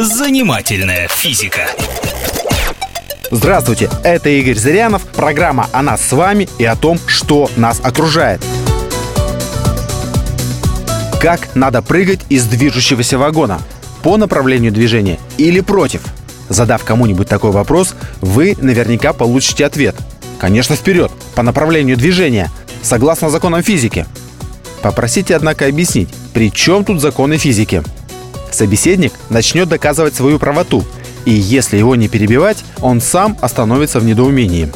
Занимательная физика. Здравствуйте, это Игорь Зырянов, программа о нас с вами и о том, что нас окружает. Как надо прыгать из движущегося вагона? По направлению движения или против? Задав кому-нибудь такой вопрос, вы наверняка получите ответ. Конечно, вперед, по направлению движения, согласно законам физики. Попросите, однако, объяснить, при чем тут законы физики? Собеседник начнет доказывать свою правоту, и если его не перебивать, он сам остановится в недоумении.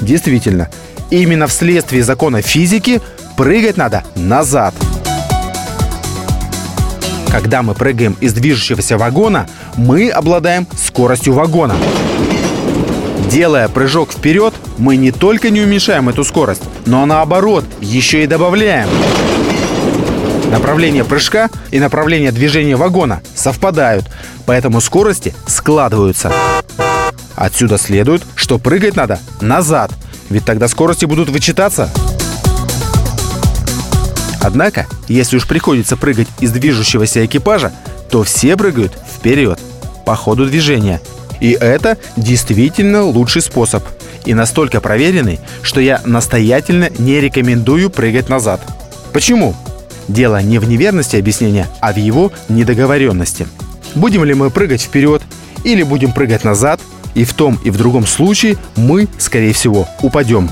Действительно, именно вследствие закона физики прыгать надо назад. Когда мы прыгаем из движущегося вагона, мы обладаем скоростью вагона. Делая прыжок вперед, мы не только не уменьшаем эту скорость, но наоборот, еще и добавляем. Направление прыжка и направление движения вагона совпадают, поэтому скорости складываются. Отсюда следует, что прыгать надо назад, ведь тогда скорости будут вычитаться. Однако, если уж приходится прыгать из движущегося экипажа, то все прыгают вперед, по ходу движения. И это действительно лучший способ. И настолько проверенный, что я настоятельно не рекомендую прыгать назад. Почему? Дело не в неверности объяснения, а в его недоговоренности. Будем ли мы прыгать вперед или будем прыгать назад, и в том и в другом случае мы, скорее всего, упадем.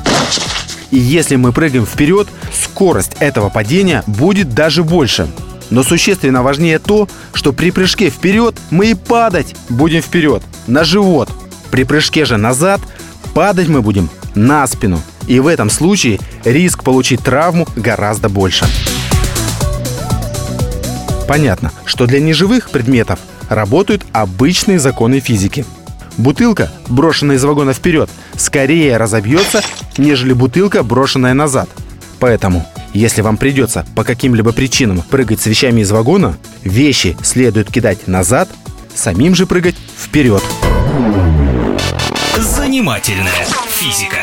И если мы прыгаем вперед, скорость этого падения будет даже больше. Но существенно важнее то, что при прыжке вперед мы и падать будем вперед, на живот. При прыжке же назад падать мы будем на спину. И в этом случае риск получить травму гораздо больше. Понятно, что для неживых предметов работают обычные законы физики. Бутылка, брошенная из вагона вперед, скорее разобьется, нежели бутылка, брошенная назад. Поэтому, если вам придется по каким-либо причинам прыгать с вещами из вагона, вещи следует кидать назад, самим же прыгать вперед. Занимательная физика.